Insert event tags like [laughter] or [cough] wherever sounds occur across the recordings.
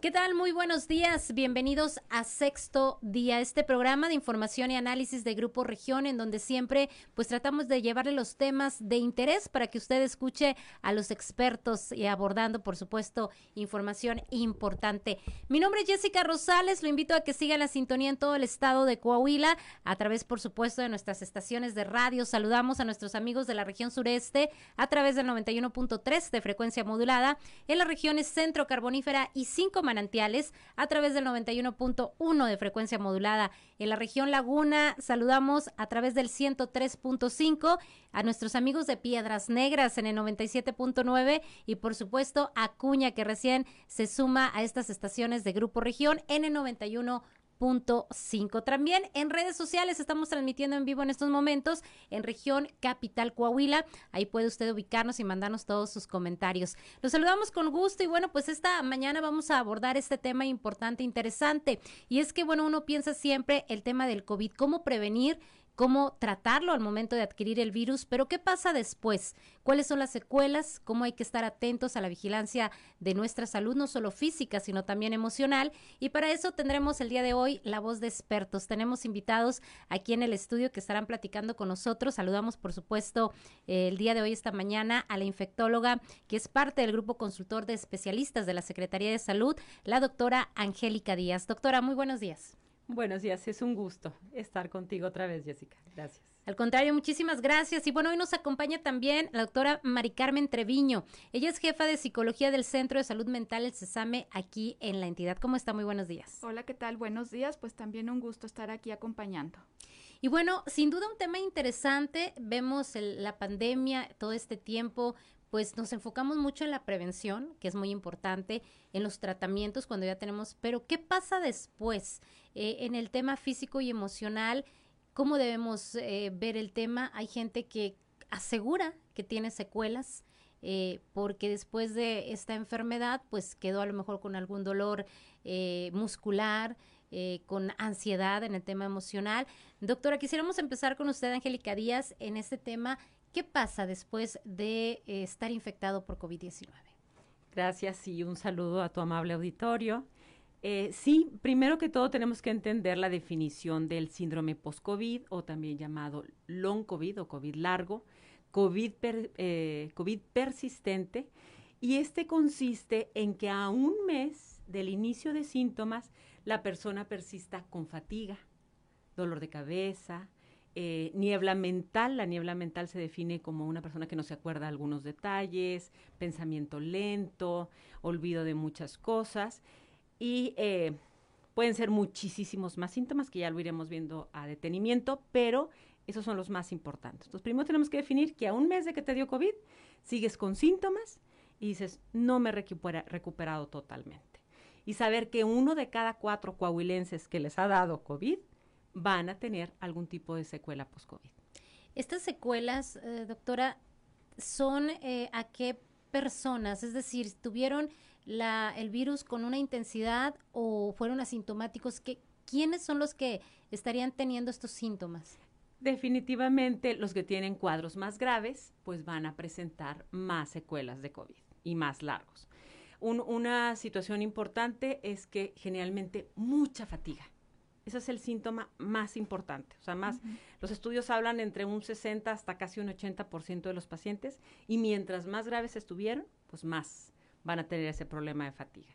¿Qué tal? Muy buenos días. Bienvenidos a Sexto Día, este programa de información y análisis de Grupo Región, en donde siempre pues tratamos de llevarle los temas de interés para que usted escuche a los expertos y abordando, por supuesto, información importante. Mi nombre es Jessica Rosales, lo invito a que siga la sintonía en todo el estado de Coahuila, a través, por supuesto, de nuestras estaciones de radio. Saludamos a nuestros amigos de la región sureste a través del 91.3 de frecuencia modulada, en las regiones centro, carbonífera y cinco manantiales a través del 91.1 de frecuencia modulada. En la región Laguna saludamos a través del 103.5 a nuestros amigos de Piedras Negras en el 97.9 y por supuesto a Cuña que recién se suma a estas estaciones de Grupo Región en el 91 cinco. También en redes sociales estamos transmitiendo en vivo en estos momentos en región Capital Coahuila. Ahí puede usted ubicarnos y mandarnos todos sus comentarios. Los saludamos con gusto y bueno, pues esta mañana vamos a abordar este tema importante, interesante. Y es que bueno, uno piensa siempre el tema del COVID, cómo prevenir cómo tratarlo al momento de adquirir el virus, pero ¿qué pasa después? ¿Cuáles son las secuelas? ¿Cómo hay que estar atentos a la vigilancia de nuestra salud, no solo física, sino también emocional? Y para eso tendremos el día de hoy la voz de expertos. Tenemos invitados aquí en el estudio que estarán platicando con nosotros. Saludamos, por supuesto, el día de hoy, esta mañana, a la infectóloga que es parte del grupo consultor de especialistas de la Secretaría de Salud, la doctora Angélica Díaz. Doctora, muy buenos días. Buenos días, es un gusto estar contigo otra vez, Jessica. Gracias. Al contrario, muchísimas gracias. Y bueno, hoy nos acompaña también la doctora Mari Carmen Treviño. Ella es jefa de psicología del Centro de Salud Mental, el CESAME, aquí en la entidad. ¿Cómo está? Muy buenos días. Hola, ¿qué tal? Buenos días. Pues también un gusto estar aquí acompañando. Y bueno, sin duda un tema interesante. Vemos la pandemia, todo este tiempo, pues nos enfocamos mucho en la prevención, que es muy importante, en los tratamientos cuando ya tenemos, pero ¿qué pasa después? Eh, en el tema físico y emocional, ¿cómo debemos eh, ver el tema? Hay gente que asegura que tiene secuelas, eh, porque después de esta enfermedad, pues quedó a lo mejor con algún dolor muscular, con ansiedad en el tema emocional. Doctora, quisiéramos empezar con usted, Angélica Díaz, en este tema ¿Qué pasa después de eh, estar infectado por COVID-19? Gracias y un saludo a tu amable auditorio. Eh, sí, primero que todo tenemos que entender la definición del síndrome post-COVID o también llamado long COVID o COVID largo, COVID, eh, COVID persistente. Y este consiste en que a un mes del inicio de síntomas la persona persista con fatiga, dolor de cabeza, eh, niebla mental. La niebla mental se define como una persona que no se acuerda algunos detalles, pensamiento lento, olvido de muchas cosas y eh, pueden ser muchísimos más síntomas que ya lo iremos viendo a detenimiento, pero esos son los más importantes. Entonces, primero tenemos que definir que a un mes de que te dio COVID, sigues con síntomas y dices, no me he recuperado totalmente. Y saber que uno de cada cuatro coahuilenses que les ha dado COVID van a tener algún tipo de secuela post-COVID. Estas secuelas, eh, doctora, son eh, a qué personas, es decir, tuvieron la, el virus con una intensidad o fueron asintomáticos, ¿Qué, ¿quiénes son los que estarían teniendo estos síntomas? Definitivamente los que tienen cuadros más graves, pues van a presentar más secuelas de COVID y más largos. una situación importante es que generalmente mucha fatiga ese es el síntoma más importante. O sea, más, los estudios hablan entre un 60 hasta casi un 80% de los pacientes y mientras más graves estuvieron, pues más van a tener ese problema de fatiga.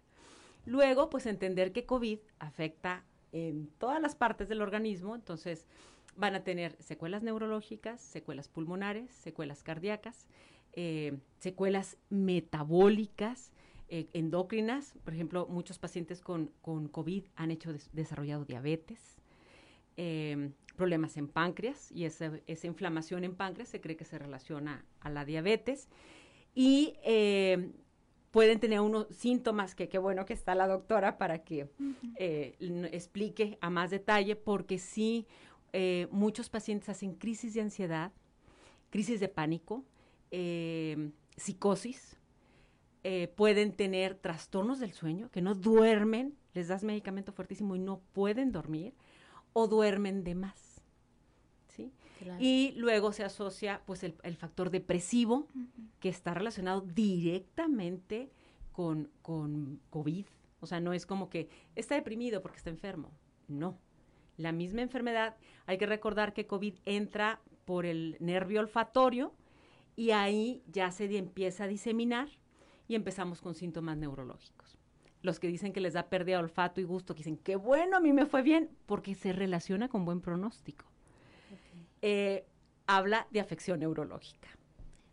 Luego, pues entender que COVID afecta en todas las partes del organismo, entonces van a tener secuelas neurológicas, secuelas pulmonares, secuelas cardíacas, eh, secuelas metabólicas, eh, endocrinas. Por ejemplo, muchos pacientes con, COVID han hecho desarrollado diabetes, em, problemas en páncreas y esa, inflamación en páncreas se cree que se relaciona a la diabetes. Y em, pueden tener unos síntomas que qué bueno que está la doctora para que eh, explique a más detalle, porque sí, eh, muchos pacientes hacen crisis de ansiedad, crisis de pánico, em, psicosis, eh, pueden tener trastornos del sueño, que no duermen, les das medicamento fuertísimo y no pueden dormir, o duermen de más. ¿sí? Claro. Y luego se asocia pues el, el factor depresivo, que está relacionado directamente con, con COVID. O sea, no es como que está deprimido porque está enfermo. No. La misma enfermedad, hay que recordar que COVID entra por el nervio olfatorio y ahí ya se empieza a diseminar y empezamos con síntomas neurológicos. Los que dicen que les da pérdida de olfato y gusto, que dicen, qué bueno, a mí me fue bien, porque se relaciona con buen pronóstico. Eh, habla de afección neurológica.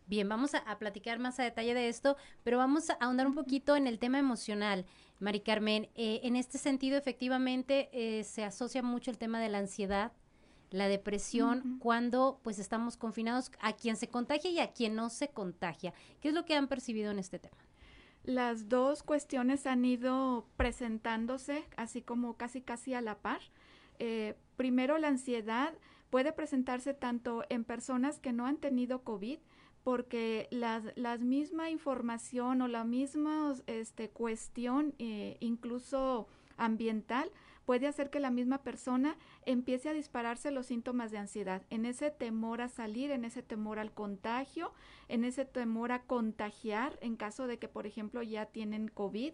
Bien, vamos a, a platicar más a detalle de esto, pero vamos a ahondar un poquito en el tema emocional. Mari Carmen, eh, en este sentido, efectivamente, eh, se asocia mucho el tema de la ansiedad, la depresión, cuando pues estamos confinados a quien se contagia y a quien no se contagia. ¿Qué es lo que han percibido en este tema? Las dos cuestiones han ido presentándose así como casi casi a la par. Eh, primero, la ansiedad puede presentarse tanto en personas que no han tenido COVID, porque las, las misma información o la misma este, cuestión, eh, incluso ambiental, puede hacer que la misma persona empiece a dispararse los síntomas de ansiedad, en ese temor a salir, en ese temor al contagio, en ese temor a contagiar en caso de que, por ejemplo, ya tienen COVID.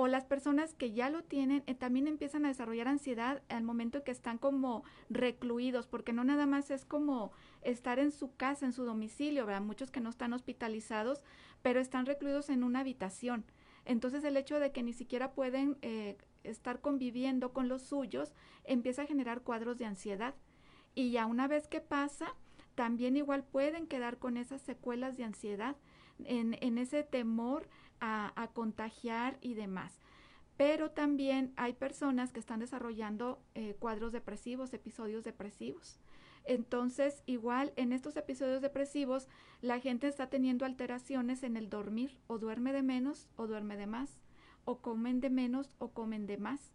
O las personas que ya lo tienen eh, también empiezan a desarrollar ansiedad al momento que están como recluidos, porque no nada más es como estar en su casa, en su domicilio. Muchos que no están hospitalizados, pero están recluidos en una habitación. Entonces el hecho de que ni siquiera pueden eh, estar conviviendo con los suyos empieza a generar cuadros de ansiedad. Y ya una vez que pasa, también igual pueden quedar con esas secuelas de ansiedad, en, en ese temor a, a, contagiar y demás. Pero también hay personas que están desarrollando eh, cuadros depresivos, episodios depresivos. Entonces, igual en estos episodios depresivos, la gente está teniendo alteraciones en el dormir, o duerme de menos o duerme de más, o comen de menos o comen de más.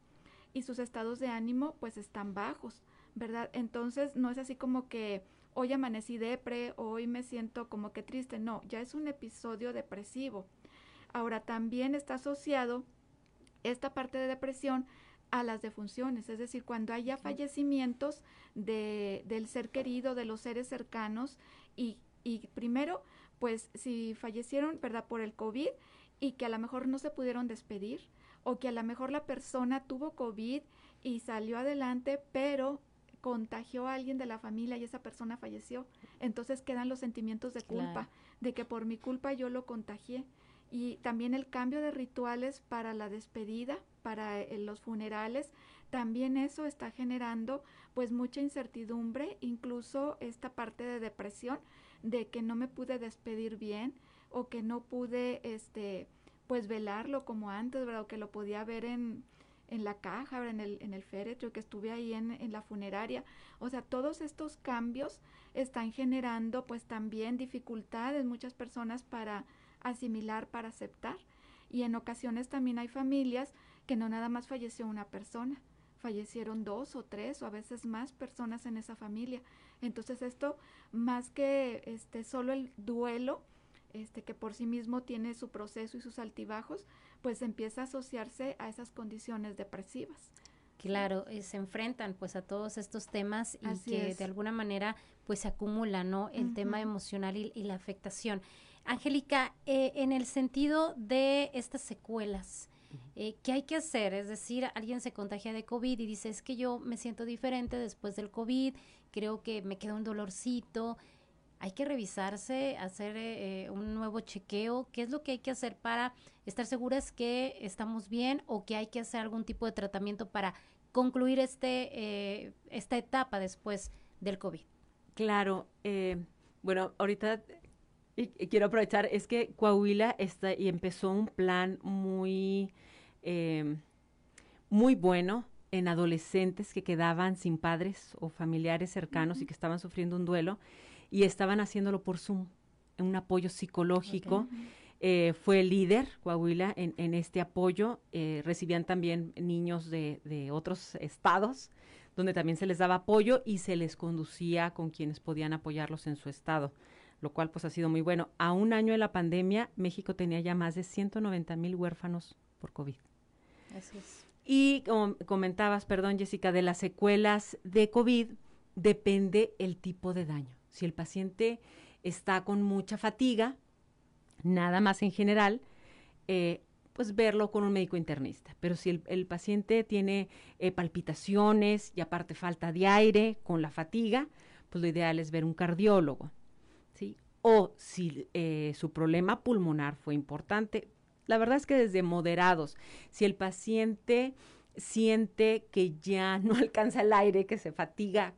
Y sus estados de ánimo pues están bajos, ¿verdad? Entonces, no es así como que hoy amanecí depre, o hoy me siento como que triste, no, ya es un episodio depresivo. Ahora, también está asociado esta parte de depresión a las defunciones, es decir, cuando haya fallecimientos de, del ser querido, de los seres cercanos, y, y primero, pues si fallecieron, ¿verdad?, por el COVID y que a lo mejor no se pudieron despedir, o que a lo mejor la persona tuvo COVID y salió adelante, pero contagió a alguien de la familia y esa persona falleció. Entonces quedan los sentimientos de culpa, Claro. de que por mi culpa yo lo contagié. Y también el cambio de rituales para la despedida, para eh, los funerales, también eso está generando pues mucha incertidumbre, incluso esta parte de depresión, de que no me pude despedir bien o que no pude este pues velarlo como antes, ¿verdad? O que lo podía ver en, en la caja, ¿verdad? en el, en el féretro, que estuve ahí en, en la funeraria. O sea, todos estos cambios están generando pues también dificultades muchas personas para asimilar, para aceptar. Y en ocasiones también hay familias que no nada más falleció una persona, fallecieron dos o tres o a veces más personas en esa familia. Entonces esto, más que este solo el duelo, este que por sí mismo tiene su proceso y sus altibajos, pues empieza a asociarse a esas condiciones depresivas. Claro, eh, se enfrentan pues a todos estos temas y Así que es. de alguna manera pues se acumula, ¿no? El tema emocional y, y la afectación. Angélica, eh, en el sentido de estas secuelas, eh, ¿qué hay que hacer? Es decir, alguien se contagia de COVID y dice, es que yo me siento diferente después del COVID, creo que me queda un dolorcito. Hay que revisarse, hacer eh, un nuevo chequeo. ¿Qué es lo que hay que hacer para estar seguras que estamos bien o que hay que hacer algún tipo de tratamiento para concluir este, eh, esta etapa después del COVID? Claro, eh, bueno, ahorita y, y quiero aprovechar, es que Coahuila está y empezó un plan muy, eh, muy bueno en adolescentes que quedaban sin padres o familiares cercanos y que estaban sufriendo un duelo y estaban haciéndolo por Zoom, un apoyo psicológico. Eh, fue líder Coahuila en, en este apoyo. eh, recibían también niños de, de otros estados, donde también se les daba apoyo y se les conducía con quienes podían apoyarlos en su estado, lo cual pues ha sido muy bueno. A un año de la pandemia, México tenía ya más de 190 mil huérfanos por COVID. Así es. Y como comentabas, perdón Jessica, de las secuelas de COVID, depende el tipo de daño. Si el paciente está con mucha fatiga, nada más en general, eh, pues verlo con un médico internista. Pero si el, paciente tiene eh, palpitaciones y aparte falta de aire con la fatiga, pues lo ideal es ver un cardiólogo. ¿sí? O si eh, su problema pulmonar fue importante, la verdad es que desde moderados, si el paciente siente que ya no [laughs] alcanza el aire, que se fatiga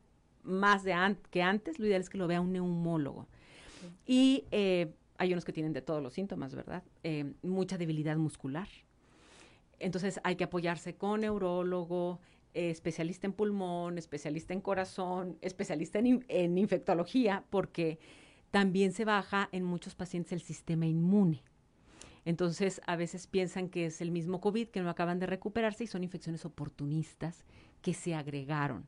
más de que antes, lo ideal es que lo vea un neumólogo. Y eh, hay unos que tienen de todos los síntomas, ¿verdad? Eh, mucha debilidad muscular. Entonces hay que apoyarse con neurólogo, eh, especialista en pulmón, especialista en corazón, especialista en, en, infectología, porque también se baja en muchos pacientes el sistema inmune. Entonces a veces piensan que es el mismo COVID, que no acaban de recuperarse y son infecciones oportunistas que se agregaron.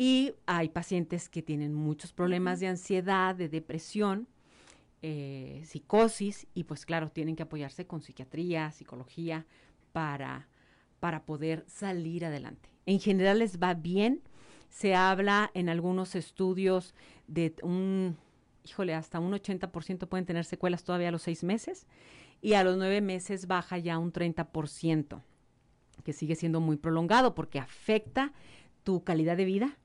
Y hay pacientes que tienen muchos problemas de ansiedad, de depresión, eh, psicosis, y pues claro, tienen que apoyarse con psiquiatría, psicología, para, para poder salir adelante. En general les va bien. Se habla en algunos estudios de un, híjole, hasta un 80% pueden tener secuelas todavía a los seis meses y a los nueve meses baja ya un 30%, que sigue siendo muy prolongado porque afecta tu calidad de vida,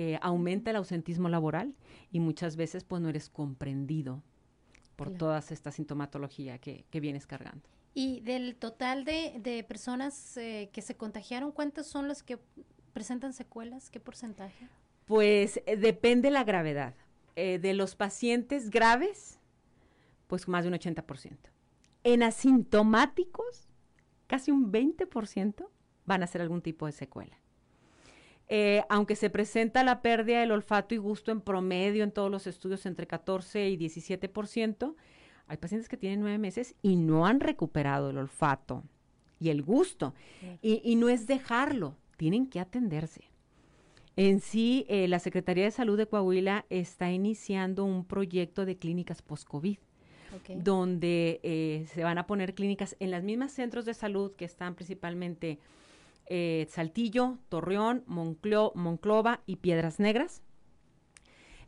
eh, aumenta el ausentismo laboral y muchas veces pues no eres comprendido por toda esta sintomatología que, vienes cargando. Y del total de, personas eh, que se contagiaron, ¿cuántas son las que presentan secuelas? ¿Qué porcentaje? Pues eh, depende la gravedad. de los pacientes graves, pues más de un 80%. En asintomáticos, casi un 20% van a hacer algún tipo de secuela. Eh, aunque se presenta la pérdida del olfato y gusto en promedio en todos los estudios entre 14 y 17%, hay pacientes que tienen nueve meses y no han recuperado el olfato y el gusto. Y, no es dejarlo, tienen que atenderse. En sí, eh, la Secretaría de Salud de Coahuila está iniciando un proyecto de clínicas post-COVID. donde eh, se van a poner clínicas en las mismas centros de salud que están principalmente eh, Saltillo, Torreón, Monclova y Piedras Negras.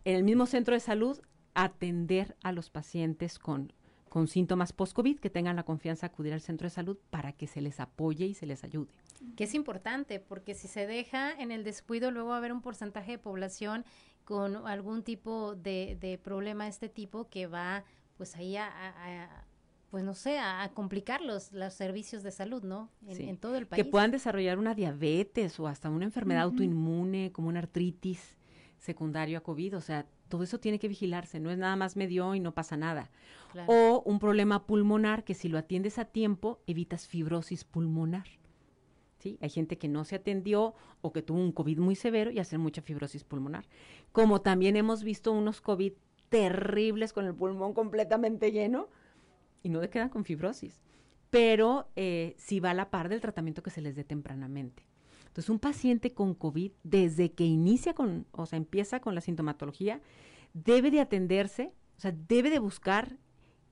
En el mismo centro de salud, atender a los pacientes con, con síntomas post-COVID, que tengan la confianza de acudir al centro de salud para que se les apoye y se les ayude. Que es importante, porque si se deja en el descuido, luego va a haber un porcentaje de población con algún tipo de, de problema de este tipo que va pues ahí a pues no sé, a, complicar los, los, servicios de salud, ¿no? En, todo el país. Que puedan desarrollar una diabetes o hasta una enfermedad autoinmune como una artritis secundario a COVID, o sea, todo eso tiene que vigilarse, no es nada más medio y no pasa nada. O un problema pulmonar que si lo atiendes a tiempo, evitas fibrosis pulmonar. ¿Sí? Hay gente que no se atendió o que tuvo un COVID muy severo y hace mucha fibrosis pulmonar. Como también hemos visto unos COVID terribles con el pulmón completamente lleno, y no quedan con fibrosis, pero eh, sí va a la par del tratamiento que se les dé tempranamente. Entonces, un paciente con COVID, desde que inicia con, o sea, empieza con la sintomatología, debe de atenderse, o sea, debe de buscar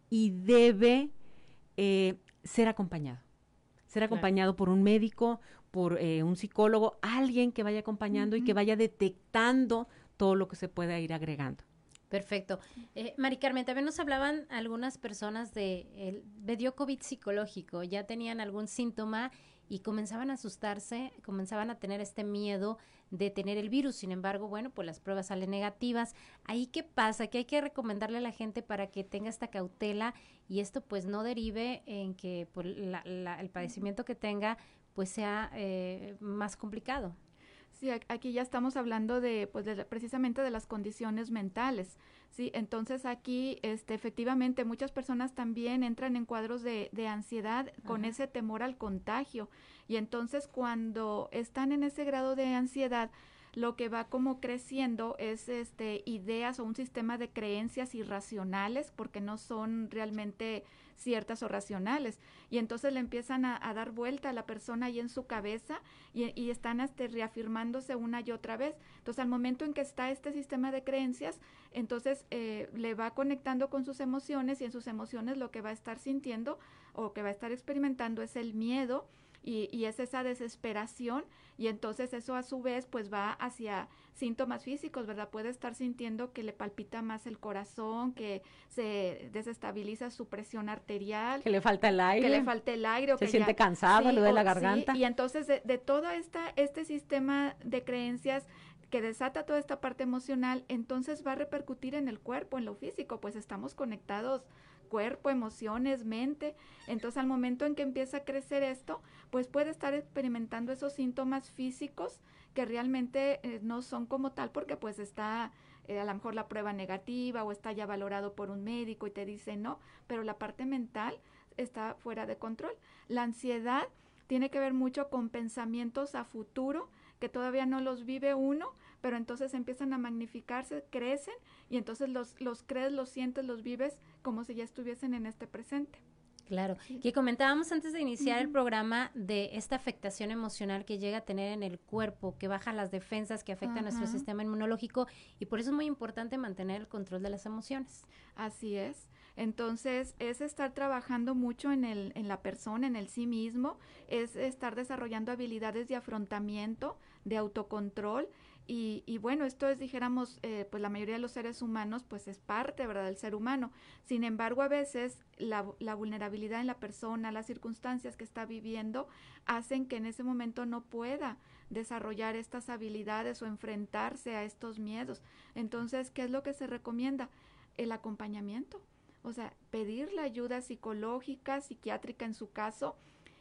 y debe eh, ser acompañado. Ser acompañado por un médico, por eh, un psicólogo, alguien que vaya acompañando y que vaya detectando todo lo que se pueda ir agregando. Perfecto. Eh, Mari Carmen, también nos hablaban algunas personas de, el, de COVID psicológico, ya tenían algún síntoma y comenzaban a asustarse, comenzaban a tener este miedo de tener el virus. Sin embargo, bueno, pues las pruebas salen negativas. ¿Ahí qué pasa? ¿Qué hay que recomendarle a la gente para que tenga esta cautela y esto pues no derive en que pues, el padecimiento que tenga pues sea eh, más complicado? Sí, aquí ya estamos hablando de, pues, precisamente de las condiciones mentales. Sí, entonces aquí, este, efectivamente, muchas personas también entran en cuadros de, de ansiedad con ese temor al contagio. Y entonces cuando están en ese grado de ansiedad, lo que va como creciendo es este ideas o un sistema de creencias irracionales porque no son realmente ciertas o racionales. Y entonces le empiezan a, dar vuelta a la persona ahí en su cabeza y, están este, reafirmándose una y otra vez. Entonces al momento en que está este sistema de creencias, entonces eh, le va conectando con sus emociones y en sus emociones lo que va a estar sintiendo o que va a estar experimentando es el miedo y, y, es esa desesperación y entonces eso a su vez pues va hacia síntomas físicos, ¿verdad? Puede estar sintiendo que le palpita más el corazón, que se desestabiliza su presión arterial. Que le falta el aire. Que le falta el aire. se siente cansado, le duele la garganta. y entonces de, de todo esta, este sistema de creencias que desata toda esta parte emocional, entonces va a repercutir en el cuerpo, en lo físico, pues estamos conectados cuerpo, emociones, mente. Entonces al momento en que empieza a crecer esto, pues puede estar experimentando esos síntomas físicos que realmente eh, no son como tal porque pues está eh, a lo mejor la prueba negativa o está ya valorado por un médico y te dice no, pero la parte mental está fuera de control. La ansiedad tiene que ver mucho con pensamientos a futuro que todavía no los vive uno, pero entonces empiezan a magnificarse, crecen y entonces los, los crees, los sientes, los vives como si ya estuviesen en este presente. Claro, que comentábamos antes de iniciar el programa de esta afectación emocional que llega a tener en el cuerpo, que baja las defensas, que afecta a nuestro sistema inmunológico y por eso es muy importante mantener el control de las emociones. Así es. Entonces, es estar trabajando mucho en, el, en la persona, en el sí mismo, es estar desarrollando habilidades de afrontamiento, de autocontrol y, y, bueno, esto es, dijéramos, eh, pues la mayoría de los seres humanos, pues es parte, ¿verdad?, del ser humano. Sin embargo, a veces la, la, vulnerabilidad en la persona, las circunstancias que está viviendo, hacen que en ese momento no pueda desarrollar estas habilidades o enfrentarse a estos miedos. Entonces, ¿qué es lo que se recomienda? El acompañamiento. O sea, pedir la ayuda psicológica, psiquiátrica en su caso,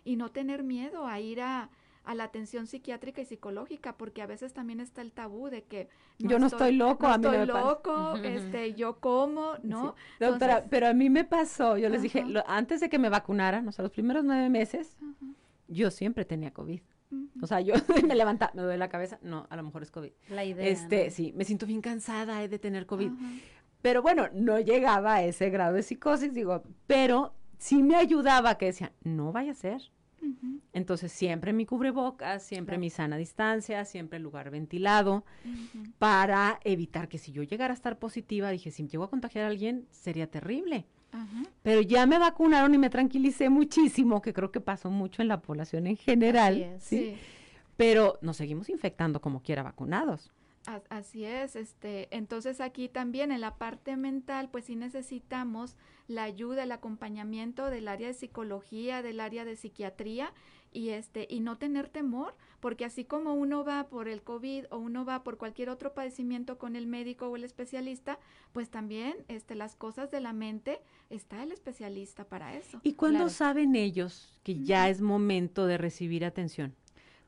y no tener miedo a ir a a la atención psiquiátrica y psicológica, porque a veces también está el tabú de que yo no estoy, loco, no a mí estoy loco, este, yo como, ¿no? Doctora, pero a mí me pasó, yo les dije, antes de que me vacunaran, o sea, los primeros nueve meses, yo siempre tenía COVID. O sea, yo [laughs] me levantaba, me duele la cabeza, no, a lo mejor es COVID. La idea. Este, sí, me siento bien cansada de tener COVID. Pero bueno, no llegaba a ese grado de psicosis, digo, pero sí me ayudaba que decía, no vaya a ser, entonces, siempre mi cubrebocas, siempre mi sana distancia, siempre el lugar ventilado, para evitar que si yo llegara a estar positiva, dije, si llego a contagiar a alguien, sería terrible. Pero ya me vacunaron y me tranquilicé muchísimo, que creo que pasó mucho en la población en general. ¿sí? Pero nos seguimos infectando como quiera vacunados. Así es, este, entonces aquí también en la parte mental, pues sí necesitamos la ayuda, el acompañamiento del área de psicología, del área de psiquiatría y este y no tener temor, porque así como uno va por el COVID o uno va por cualquier otro padecimiento con el médico o el especialista, pues también este las cosas de la mente está el especialista para eso. ¿Y cuándo saben ellos que ya es momento de recibir atención?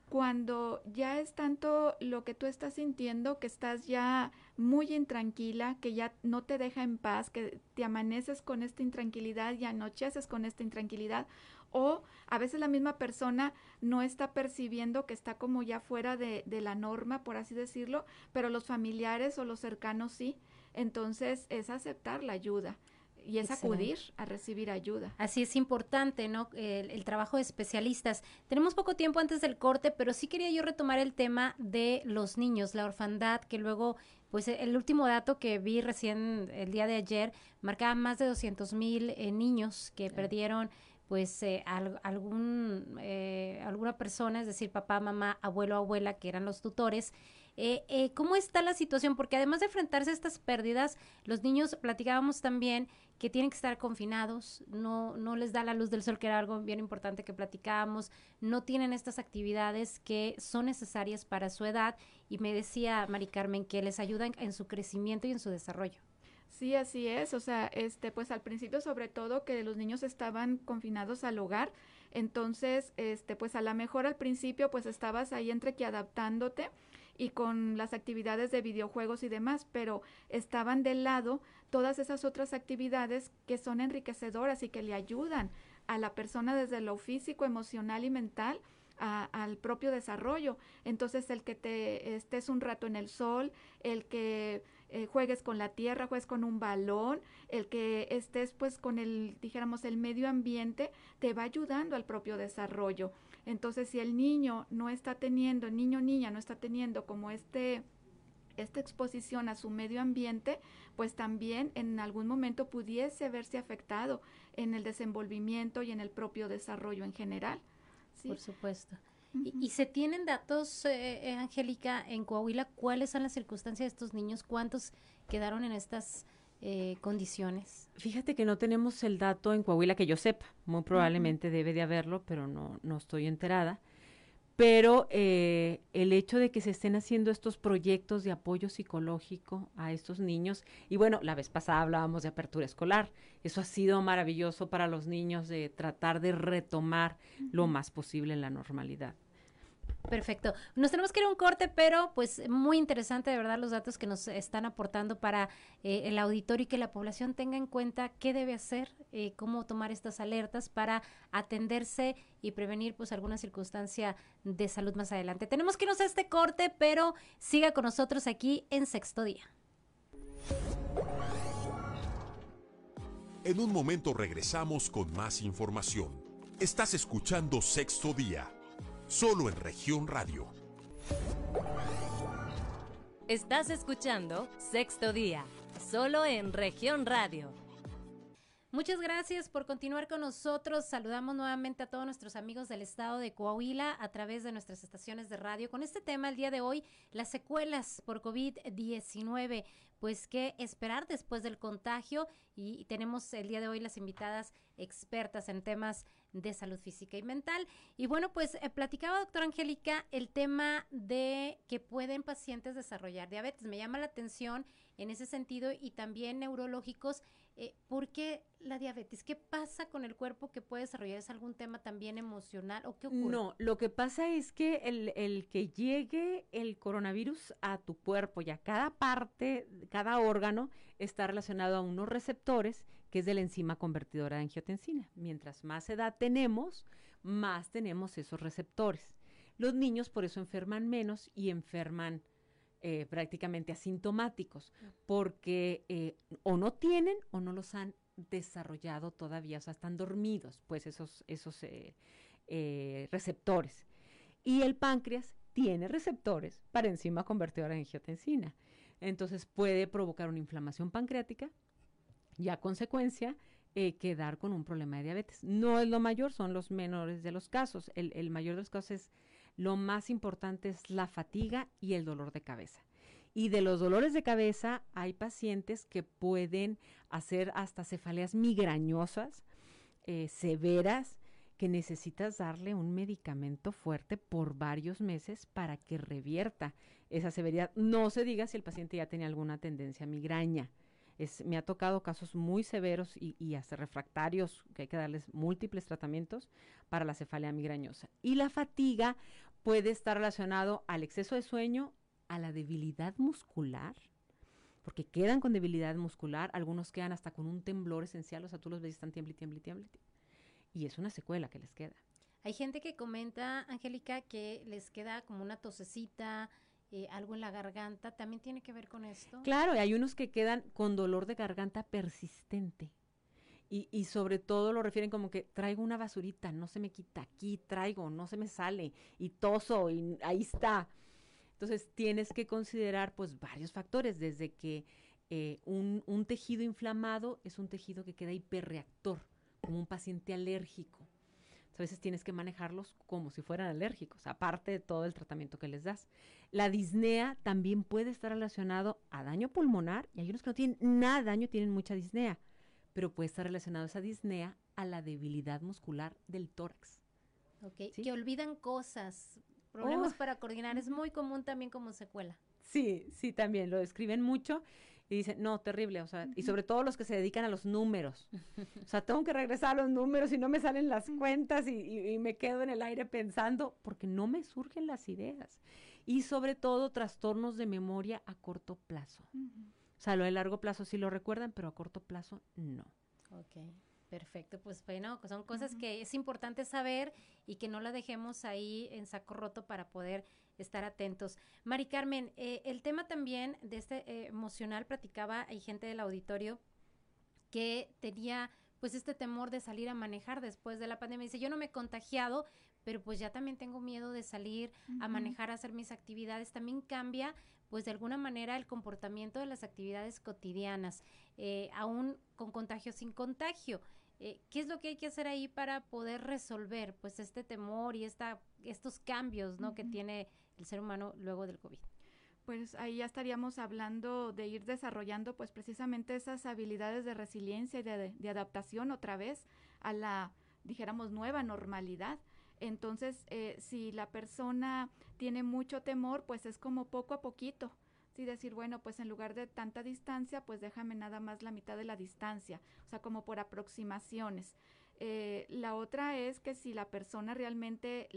Cuando ya es tanto lo que tú estás sintiendo, que estás ya muy intranquila, que ya no te deja en paz, que te amaneces con esta intranquilidad y anocheces con esta intranquilidad, o a veces la misma persona no está percibiendo que está como ya fuera de, de la norma, por así decirlo, pero los familiares o los cercanos sí. Entonces es aceptar la ayuda y es acudir a recibir ayuda. Así es importante, ¿no? El, trabajo de especialistas. Tenemos poco tiempo antes del corte, pero sí quería yo retomar el tema de los niños, la orfandad, que luego, pues el último dato que vi recién el día de ayer marcaba más de 200 mil eh, niños que perdieron pues eh, algún, eh, alguna persona, es decir, papá, mamá, abuelo, abuela, que eran los tutores, eh, eh, ¿Cómo está la situación? Porque además de enfrentarse a estas pérdidas, los niños platicábamos también que tienen que estar confinados, no, no les da la luz del sol, que era algo bien importante que platicábamos, no tienen estas actividades que son necesarias para su edad y me decía Mari Carmen que les ayudan en su crecimiento y en su desarrollo. Sí, así es. O sea, este, pues al principio sobre todo que los niños estaban confinados al hogar, entonces, este, pues a lo mejor al principio pues estabas ahí entre que adaptándote y con las actividades de videojuegos y demás, pero estaban de lado todas esas otras actividades que son enriquecedoras y que le ayudan a la persona desde lo físico, emocional y mental al propio desarrollo. Entonces, el que te estés un rato en el sol, el que eh, juegues con la tierra, juegues con un balón, el que estés pues con el, dijéramos, el medio ambiente, te va ayudando al propio desarrollo. Entonces, si el niño no está teniendo, niño o niña no está teniendo como este esta exposición a su medio ambiente, pues también en algún momento pudiese verse afectado en el desenvolvimiento y en el propio desarrollo en general. Por supuesto. y, se tienen datos, eh, eh, Angélica, en Coahuila? ¿Cuáles son las circunstancias de estos niños? ¿Cuántos quedaron en estas eh, condiciones? Fíjate que no tenemos el dato en Coahuila que yo sepa. Muy probablemente debe de haberlo, pero no, no estoy enterada pero eh, el hecho de que se estén haciendo estos proyectos de apoyo psicológico a estos niños, y bueno, la vez pasada hablábamos de apertura escolar, eso ha sido maravilloso para los niños de tratar de retomar lo más posible en la normalidad. Perfecto. Nos tenemos que ir a un corte, pero pues muy interesante de verdad los datos que nos están aportando para eh, el auditorio y que la población tenga en cuenta qué debe hacer, eh, cómo tomar estas alertas para atenderse y prevenir pues alguna circunstancia de salud más adelante. Tenemos que irnos a este corte, pero siga con nosotros aquí en Sexto Día. En un momento regresamos con más información. Estás escuchando Sexto Día solo en región radio. Estás escuchando Sexto Día, solo en región radio. Muchas gracias por continuar con nosotros. Saludamos nuevamente a todos nuestros amigos del estado de Coahuila a través de nuestras estaciones de radio con este tema el día de hoy, las secuelas por COVID-19 pues qué esperar después del contagio y tenemos el día de hoy las invitadas expertas en temas de salud física y mental. Y bueno, pues eh, platicaba doctora Angélica el tema de que pueden pacientes desarrollar diabetes. Me llama la atención en ese sentido y también neurológicos eh, ¿Por qué la diabetes? ¿Qué pasa con el cuerpo que puede desarrollar? ¿Es algún tema también emocional o qué ocurre? No, lo que pasa es que el, el que llegue el coronavirus a tu cuerpo y a cada parte, cada órgano, está relacionado a unos receptores que es de la enzima convertidora de angiotensina. Mientras más edad tenemos, más tenemos esos receptores. Los niños por eso enferman menos y enferman eh, prácticamente asintomáticos, porque eh, o no tienen o no los han desarrollado todavía, o sea, están dormidos, pues esos, esos eh, receptores. Y el páncreas tiene receptores para enzima convertidora en angiotensina. Entonces puede provocar una inflamación pancreática y a consecuencia quedar con un problema de diabetes. No es lo mayor, son los menores de los casos. El, el mayor de los casos es lo más importante es la fatiga y el dolor de cabeza. Y de los dolores de cabeza hay pacientes que pueden hacer hasta cefaleas migrañosas, eh, severas, que necesitas darle un medicamento fuerte por varios meses para que revierta esa severidad. No se diga si el paciente ya tiene alguna tendencia a migraña. Es, me ha tocado casos muy severos y, y, hasta refractarios, que hay que darles múltiples tratamientos para la cefalea migrañosa. Y la fatiga, puede estar relacionado al exceso de sueño, a la debilidad muscular, porque quedan con debilidad muscular, algunos quedan hasta con un temblor esencial, o sea, tú los ves están tiemble, tiemble, tiemble, y es una secuela que les queda. Hay gente que comenta, Angélica, que les queda como una tosecita, eh, algo en la garganta, ¿también tiene que ver con esto? Claro, y hay unos que quedan con dolor de garganta persistente. Y, sobre todo lo refieren como que traigo una basurita, no se me quita, aquí traigo, no se me sale, y toso, y ahí está. Entonces tienes que considerar pues varios factores, desde que eh, un, un, tejido inflamado es un tejido que queda hiperreactor, como un paciente alérgico. A veces tienes que manejarlos como si fueran alérgicos, aparte de todo el tratamiento que les das. La disnea también puede estar relacionado a daño pulmonar, y hay unos que no tienen nada daño, tienen mucha disnea pero puede estar relacionado esa disnea a la debilidad muscular del tórax. Ok, que olvidan cosas, problemas oh. para coordinar, es muy común también como secuela. Sí, sí, también, lo describen mucho y dicen, no, terrible, o sea, y sobre todo los que se dedican a los números. o sea, tengo que regresar a los números y no me salen las cuentas y, y, me quedo en el aire pensando porque no me surgen las ideas. Y sobre todo trastornos de memoria a corto plazo. O sea, lo de largo plazo sí lo recuerdan, pero a corto plazo no. Ok, perfecto. Pues bueno, son cosas que es importante saber y que no la dejemos ahí en saco roto para poder estar atentos. Mari Carmen, eh, el tema también de este eh, emocional, platicaba, hay gente del auditorio que tenía pues este temor de salir a manejar después de la pandemia. Dice, yo no me he contagiado, pero pues ya también tengo miedo de salir a manejar, a hacer mis actividades. También cambia pues de alguna manera el comportamiento de las actividades cotidianas, eh, aún con contagio sin contagio. eh, ¿qué es lo que hay que hacer ahí para poder resolver pues este temor y esta, estos cambios ¿no? que tiene el ser humano luego del COVID? Pues ahí ya estaríamos hablando de ir desarrollando pues precisamente esas habilidades de resiliencia y de, de adaptación otra vez a la, dijéramos, nueva normalidad. Entonces, eh, si la persona tiene mucho temor, pues es como poco a poquito. Sí, decir, bueno, pues en lugar de tanta distancia, pues déjame nada más la mitad de la distancia, o sea, como por aproximaciones. Eh, la otra es que si la persona realmente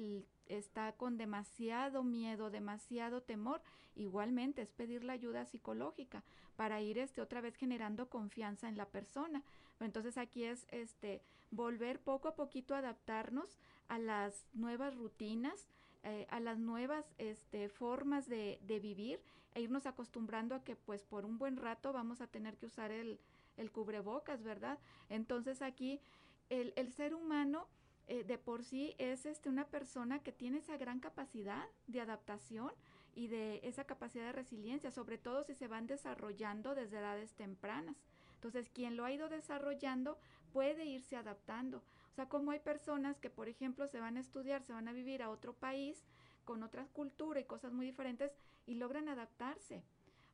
está con demasiado miedo, demasiado temor, igualmente es pedir la ayuda psicológica para ir este otra vez generando confianza en la persona. Entonces aquí es este volver poco a poquito a adaptarnos a las nuevas rutinas, eh, a las nuevas este, formas de, vivir e irnos acostumbrando a que pues por un buen rato vamos a tener que usar el, el cubrebocas, ¿verdad? Entonces aquí el, el ser humano eh, de por sí es este, una persona que tiene esa gran capacidad de adaptación y de esa capacidad de resiliencia, sobre todo si se van desarrollando desde edades tempranas. Entonces, quien lo ha ido desarrollando puede irse adaptando. O sea, como hay personas que, por ejemplo, se van a estudiar, se van a vivir a otro país con otra cultura y cosas muy diferentes y logran adaptarse.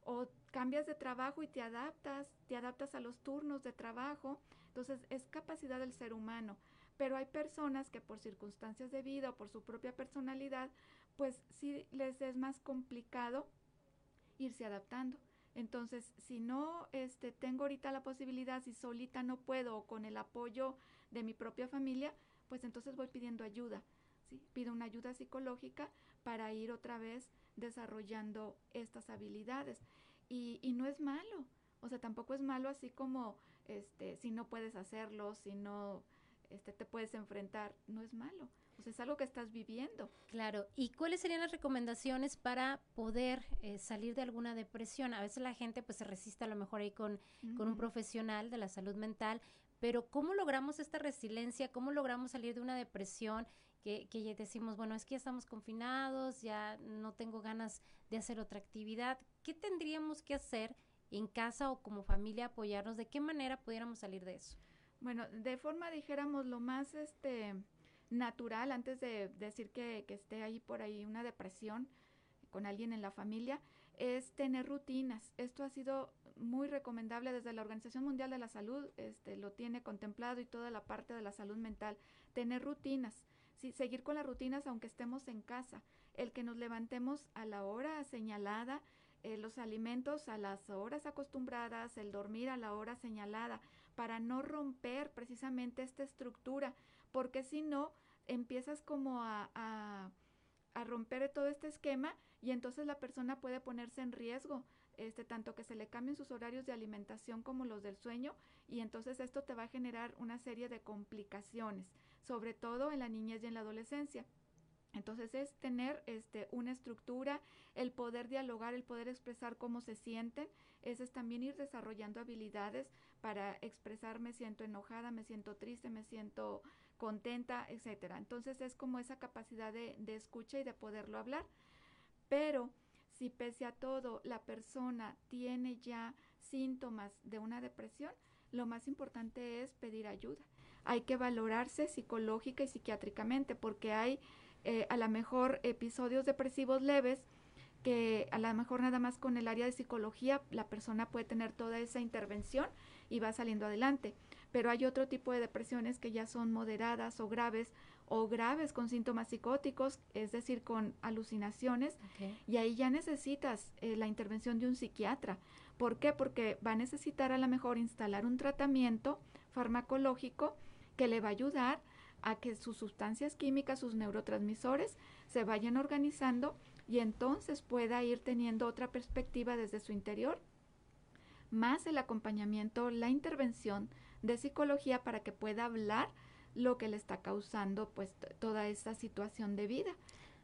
O cambias de trabajo y te adaptas, te adaptas a los turnos de trabajo. Entonces, es capacidad del ser humano pero hay personas que por circunstancias de vida o por su propia personalidad, pues sí les es más complicado irse adaptando. Entonces, si no este, tengo ahorita la posibilidad, si solita no puedo o con el apoyo de mi propia familia, pues entonces voy pidiendo ayuda. ¿sí? Pido una ayuda psicológica para ir otra vez desarrollando estas habilidades. Y, y no es malo, o sea, tampoco es malo así como este, si no puedes hacerlo, si no este, te puedes enfrentar, no es malo. O sea, es algo que estás viviendo. Claro. ¿Y cuáles serían las recomendaciones para poder eh, salir de alguna depresión? A veces la gente pues se resiste a lo mejor ahí con, con un profesional de la salud mental, pero ¿cómo logramos esta resiliencia? ¿Cómo logramos salir de una depresión que, que ya decimos, bueno, es que ya estamos confinados, ya no tengo ganas de hacer otra actividad? ¿Qué tendríamos que hacer en casa o como familia apoyarnos? ¿De qué manera pudiéramos salir de eso? Bueno, de forma, dijéramos, lo más este natural, antes de decir que, que esté ahí por ahí una depresión con alguien en la familia, es tener rutinas. Esto ha sido muy recomendable desde la Organización Mundial de la Salud, este, lo tiene contemplado y toda la parte de la salud mental. Tener rutinas, seguir con las rutinas aunque estemos en casa. El que nos levantemos a la hora señalada, eh, los alimentos a las horas acostumbradas, el dormir a la hora señalada, para no romper precisamente esta estructura, porque si no, empiezas como a, a, a, romper todo este esquema y entonces la persona puede ponerse en riesgo, este, tanto que se le cambien sus horarios de alimentación como los del sueño y entonces esto te va a generar una serie de complicaciones, sobre todo en la niñez y en la adolescencia. Entonces es tener este, una estructura, el poder dialogar, el poder expresar cómo se sienten, es también ir desarrollando habilidades para expresar me siento enojada, me siento triste, me siento contenta, etcétera. Entonces es como esa capacidad de escucha y de poderlo hablar. Pero si pese a todo la persona tiene ya síntomas de una depresión, lo más importante es pedir ayuda. Hay que valorarse psicológica y psiquiátricamente porque hay eh, a lo mejor episodios depresivos leves que a lo mejor nada más con el área de psicología la persona puede tener toda esa intervención y va saliendo adelante. Pero hay otro tipo de depresiones que ya son moderadas o graves o graves con síntomas psicóticos, es decir, con alucinaciones, y ahí ya necesitas eh, la intervención de un psiquiatra. ¿Por qué? Porque va a necesitar a lo mejor instalar un tratamiento farmacológico que le va a ayudar a que sus sustancias químicas, sus neurotransmisores, se vayan organizando y entonces pueda ir teniendo otra perspectiva desde su interior, más el acompañamiento, la intervención de psicología para que pueda hablar lo que le está causando pues toda esa situación de vida.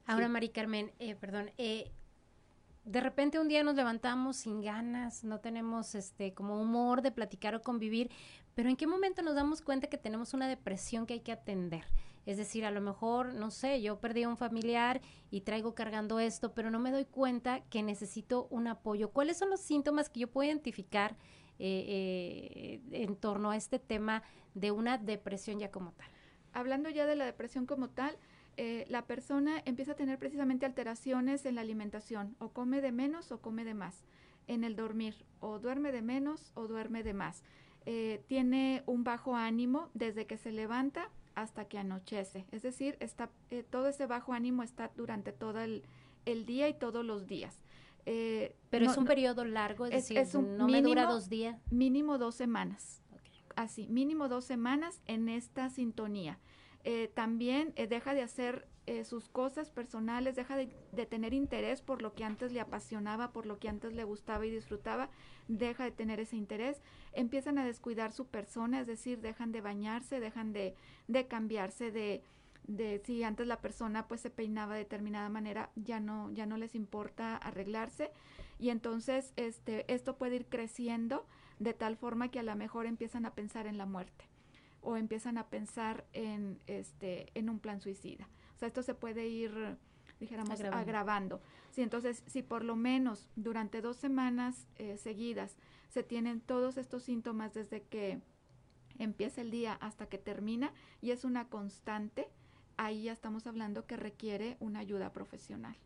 Ahora, Mari Carmen, eh, perdón, eh, de repente un día nos levantamos sin ganas, no tenemos este como humor de platicar o convivir, pero ¿en qué momento nos damos cuenta que tenemos una depresión que hay que atender? Es decir, a lo mejor, no sé, yo perdí a un familiar y traigo cargando esto, pero no me doy cuenta que necesito un apoyo. ¿Cuáles son los síntomas que yo puedo identificar eh, en torno a este tema de una depresión ya como tal? Hablando ya de la depresión como tal, la persona empieza a tener precisamente alteraciones en la alimentación, o come de menos o come de más, en el dormir, o duerme de menos o duerme de más. tiene un bajo ánimo desde que se levanta hasta que anochece. Es decir, está, eh, todo ese bajo ánimo está durante todo el, día y todos los días. Eh, Pero es un periodo largo, es, decir, no me dura dos días. Mínimo dos semanas. Así, mínimo dos semanas en esta sintonía. Eh, también deja de hacer sus cosas personales, deja de, de, tener interés por lo que antes le apasionaba, por lo que antes le gustaba y disfrutaba, deja de tener ese interés, empiezan a descuidar su persona, es decir, dejan de bañarse, dejan de, de cambiarse de, de si antes la persona pues se peinaba de determinada manera, ya no, ya no les importa arreglarse y entonces este, esto puede ir creciendo de tal forma que a lo mejor empiezan a pensar en la muerte o empiezan a pensar en, este, en un plan suicida. O sea, esto se puede ir, dijéramos, agravando. Sí, entonces, si por lo menos durante dos semanas eh, seguidas se tienen todos estos síntomas desde que empieza el día hasta que termina y es una constante, ahí ya estamos hablando que requiere una ayuda profesional.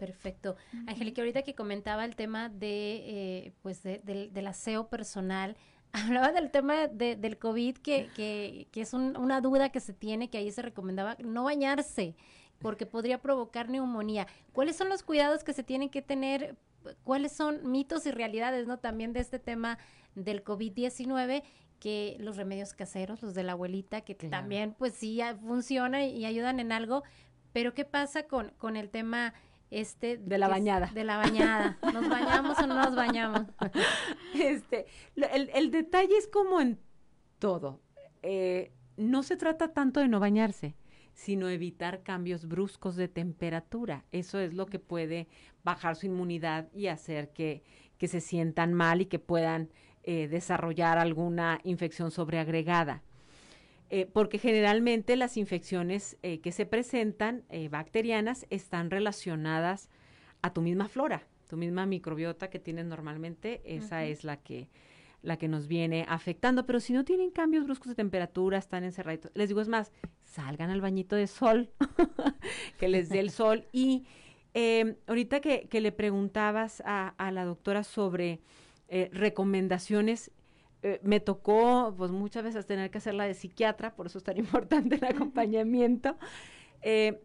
Perfecto. Angélica, ahorita que comentaba el tema de, eh, pues del aseo personal, [laughs] hablaba del tema del COVID, que, que, que es una duda que se tiene, que ahí se recomendaba no bañarse, porque podría provocar neumonía. ¿Cuáles son los cuidados que se tienen que tener? ¿Cuáles son mitos y realidades, no? También de este tema del COVID-19 que los remedios caseros, los de la abuelita, que también pues sí funcionan y, ayudan en algo, pero ¿qué pasa con, con el tema este de la bañada? De la bañada. [laughs] ¿Nos bañamos o no nos bañamos? [laughs] este, el, el detalle es como en todo. Eh, no se trata tanto de no bañarse, sino evitar cambios bruscos de temperatura. Eso es lo que puede bajar su inmunidad y hacer que, que se sientan mal y que puedan eh, desarrollar alguna infección sobreagregada. Eh, porque generalmente las infecciones eh, que se presentan, bacterianas, están relacionadas a tu misma flora, tu misma microbiota que tienes normalmente, esa es la que, la que nos viene afectando. Pero si no tienen cambios bruscos de temperatura, están encerrados, les digo, es más, salgan al bañito de sol, [laughs] que les dé el sol. Y ahorita que, que, le preguntabas a, a la doctora sobre eh, recomendaciones. Eh, me tocó, pues muchas veces tener que hacerla de psiquiatra, por eso es tan [laughs] importante el acompañamiento, eh,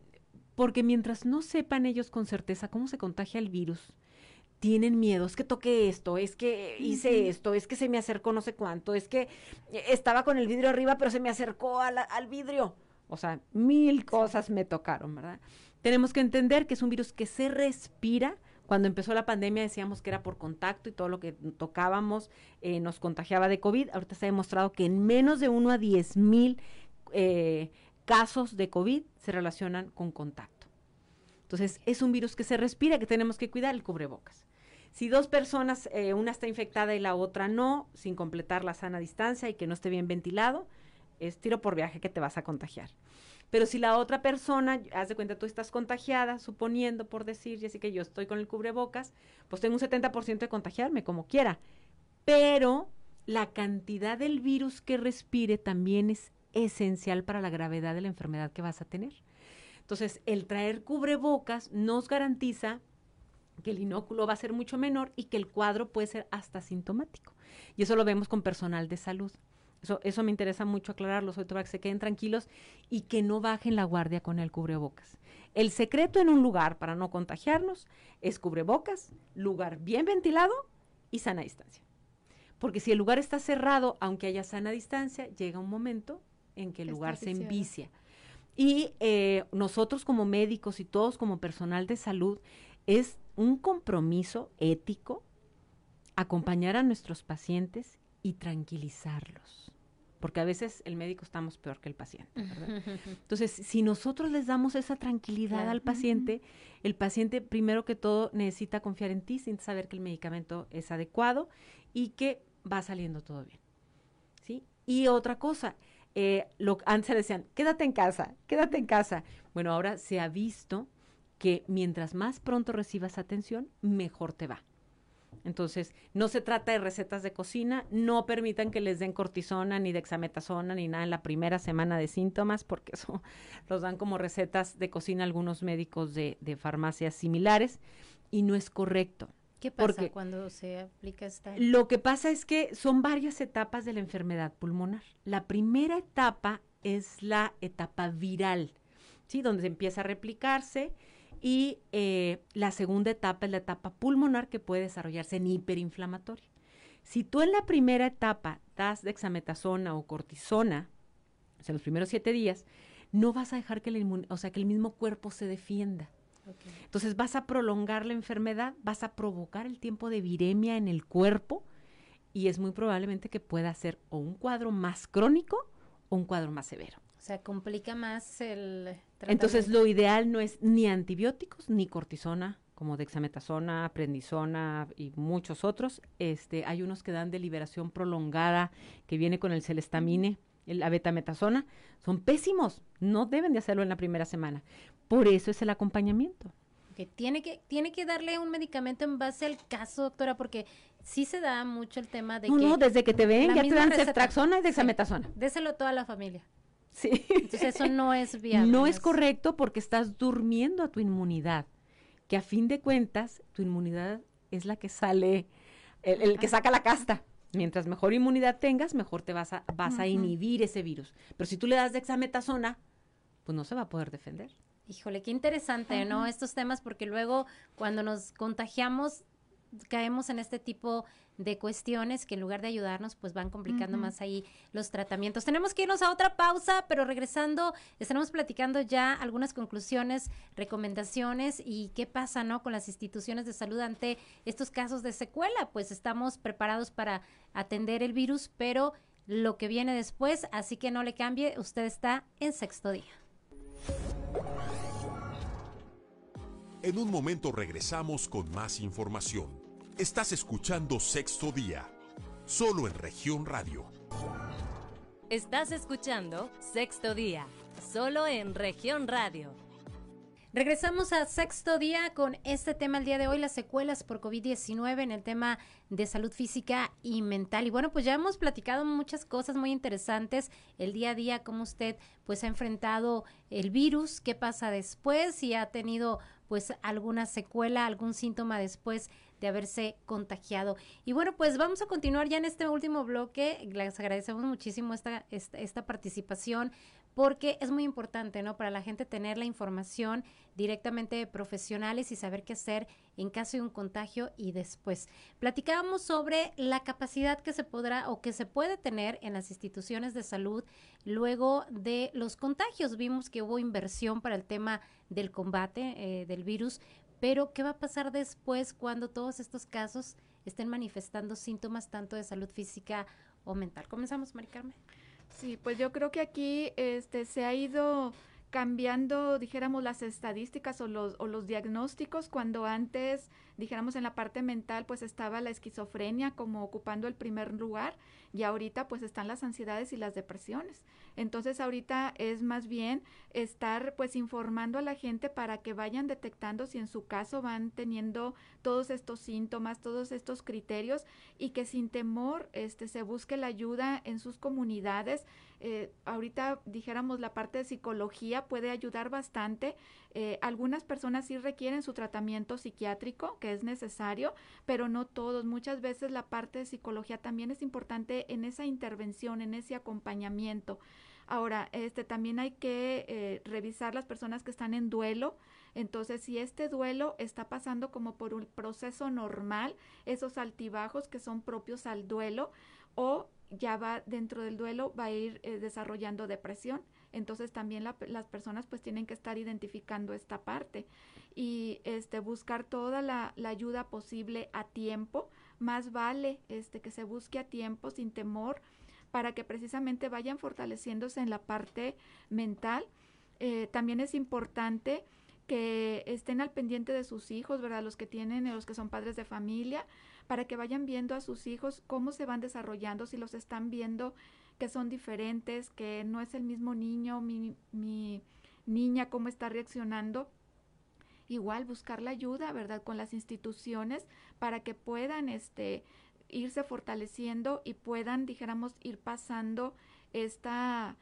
porque mientras no sepan ellos con certeza cómo se contagia el virus, tienen miedo, es que toqué esto, es que hice esto, es que se me acercó no sé cuánto, es que estaba con el vidrio arriba, pero se me acercó al, al vidrio. O sea, mil cosas me tocaron, ¿verdad? Tenemos que entender que es un virus que se respira, cuando empezó la pandemia decíamos que era por contacto y todo lo que tocábamos eh, nos contagiaba de COVID. Ahorita se ha demostrado que en menos de uno a diez mil eh, casos de COVID se relacionan con contacto. Entonces, es un virus que se respira, que tenemos que cuidar el cubrebocas. Si dos personas, eh, una está infectada y la otra no, sin completar la sana distancia y que no esté bien ventilado, es tiro por viaje que te vas a contagiar. Pero si la otra persona, haz de cuenta, tú estás contagiada, suponiendo por decir, y así que yo estoy con el cubrebocas, pues tengo un 70% de contagiarme, como quiera. Pero la cantidad del virus que respire también es esencial para la gravedad de la enfermedad que vas a tener. Entonces, el traer cubrebocas nos garantiza que el inóculo va a ser mucho menor y que el cuadro puede ser hasta sintomático. Y eso lo vemos con personal de salud. Eso, me interesa mucho aclararlo, sobre todo para que se queden tranquilos y que no bajen la guardia con el cubrebocas. El secreto en un lugar para no contagiarnos es cubrebocas, lugar bien ventilado y sana distancia. Porque si el lugar está cerrado, aunque haya sana distancia, llega un momento en que el lugar se envicia. Y eh, nosotros como médicos y todos como personal de salud, es un compromiso ético acompañar a nuestros pacientes y tranquilizarlos porque a veces el médico estamos peor que el paciente. [laughs] Entonces, si nosotros les damos esa tranquilidad al paciente, el paciente primero que todo necesita confiar en ti sin saber que el medicamento es adecuado y que va saliendo todo bien. ¿Sí? Y otra cosa, eh, lo, antes decían, quédate en casa, quédate en casa. Bueno, ahora se ha visto que mientras más pronto recibas atención, mejor te va. Entonces, no se trata de recetas de cocina, no permitan que les den cortisona ni dexametasona ni nada en la primera semana de síntomas, porque eso [laughs] los dan como recetas de cocina algunos médicos de, de farmacias similares y no es correcto. ¿Qué pasa cuando se aplica esta? Lo que pasa es que son varias etapas de la enfermedad pulmonar. La primera etapa es la etapa viral, ¿sí? Donde empieza a replicarse y eh, la segunda etapa es la etapa pulmonar que puede desarrollarse en hiperinflamatorio. Si tú en la primera etapa das dexametasona o cortisona, o sea, los primeros siete días, no vas a dejar que el, o sea, que el mismo cuerpo se defienda. Entonces vas a prolongar la enfermedad, vas a provocar el tiempo de viremia en el cuerpo y es muy probablemente que pueda ser o un cuadro más crónico o un cuadro más severo. O sea, complica más el. Entonces lo ideal no es ni antibióticos ni cortisona como dexametasona, prendisona y muchos otros. Este, hay unos que dan de liberación prolongada que viene con el celestamine, la betametasona, son pésimos. No deben de hacerlo en la primera semana. Por eso es el acompañamiento. Que tiene que tiene que darle un medicamento en base al caso, doctora, porque sí se da mucho el tema de no, que no, desde que te ven ya te dan ceftraxona y dexametasona. Sí, déselo a toda la familia. Sí. Entonces eso no es [laughs] viable. No es correcto porque estás durmiendo a tu inmunidad, que a fin de cuentas tu inmunidad es la que sale, el, que saca la casta. Mientras mejor inmunidad tengas, mejor te vas a, vas a inhibir ese virus. Pero si tú le das dexametasona, pues no se va a poder defender. Híjole, qué interesante, ¿no? Estos temas, porque luego cuando nos contagiamos caemos en este tipo de cuestiones que en lugar de ayudarnos, pues van complicando más ahí los tratamientos. Tenemos que irnos a otra pausa, pero regresando, estaremos platicando ya algunas conclusiones, recomendaciones y qué pasa, ¿no? Con las instituciones de salud ante estos casos de secuela. Pues estamos preparados para atender el virus, pero lo que viene después, así que no le cambie, usted está en sexto día. En un momento regresamos con más información. Estás escuchando Sexto Día, solo en región radio. Estás escuchando Sexto Día, solo en región radio. Regresamos a sexto día con este tema el día de hoy, las secuelas por COVID-19 en el tema de salud física y mental. Y bueno, pues ya hemos platicado muchas cosas muy interesantes el día a día, cómo usted pues ha enfrentado el virus, qué pasa después, si ha tenido pues alguna secuela, algún síntoma después de haberse contagiado. Y bueno, pues vamos a continuar ya en este último bloque. Les agradecemos muchísimo esta, esta, participación porque es muy importante, ¿no? Para la gente tener la información directamente de profesionales y saber qué hacer en caso de un contagio y después. Platicábamos sobre la capacidad que se podrá o que se puede tener en las instituciones de salud luego de los contagios. Vimos que hubo inversión para el tema del combate eh, del virus, pero ¿qué va a pasar después cuando todos estos casos estén manifestando síntomas tanto de salud física o mental? Comenzamos, Mari Carmen. Sí, pues yo creo que aquí este, se ha ido cambiando, dijéramos, las estadísticas o los, o los diagnósticos, cuando antes, dijéramos, en la parte mental, pues estaba la esquizofrenia como ocupando el primer lugar y ahorita pues están las ansiedades y las depresiones. Entonces ahorita es más bien estar pues informando a la gente para que vayan detectando si en su caso van teniendo todos estos síntomas, todos estos criterios y que sin temor este se busque la ayuda en sus comunidades. Eh, ahorita dijéramos la parte de psicología puede ayudar bastante. Eh, algunas personas sí requieren su tratamiento psiquiátrico, que es necesario, pero no todos. Muchas veces la parte de psicología también es importante en esa intervención, en ese acompañamiento. Ahora, este también hay que eh, revisar las personas que están en duelo. Entonces, si este duelo está pasando como por un proceso normal, esos altibajos que son propios al duelo, o ya va dentro del duelo, va a ir eh, desarrollando depresión. Entonces también las personas pues tienen que estar identificando esta parte y este buscar toda la, ayuda posible a tiempo. Más vale este que se busque a tiempo sin temor para que precisamente vayan fortaleciéndose en la parte mental. Eh, también es importante que estén al pendiente de sus hijos, ¿verdad? Los que tienen, los que son padres de familia, para que vayan viendo a sus hijos cómo se van desarrollando, si los están viendo que son diferentes, que no es el mismo niño, mi, mi niña, cómo está reaccionando igual buscar la ayuda, ¿verdad? Con las instituciones para que puedan, este, irse fortaleciendo y puedan, dijéramos, ir pasando esta,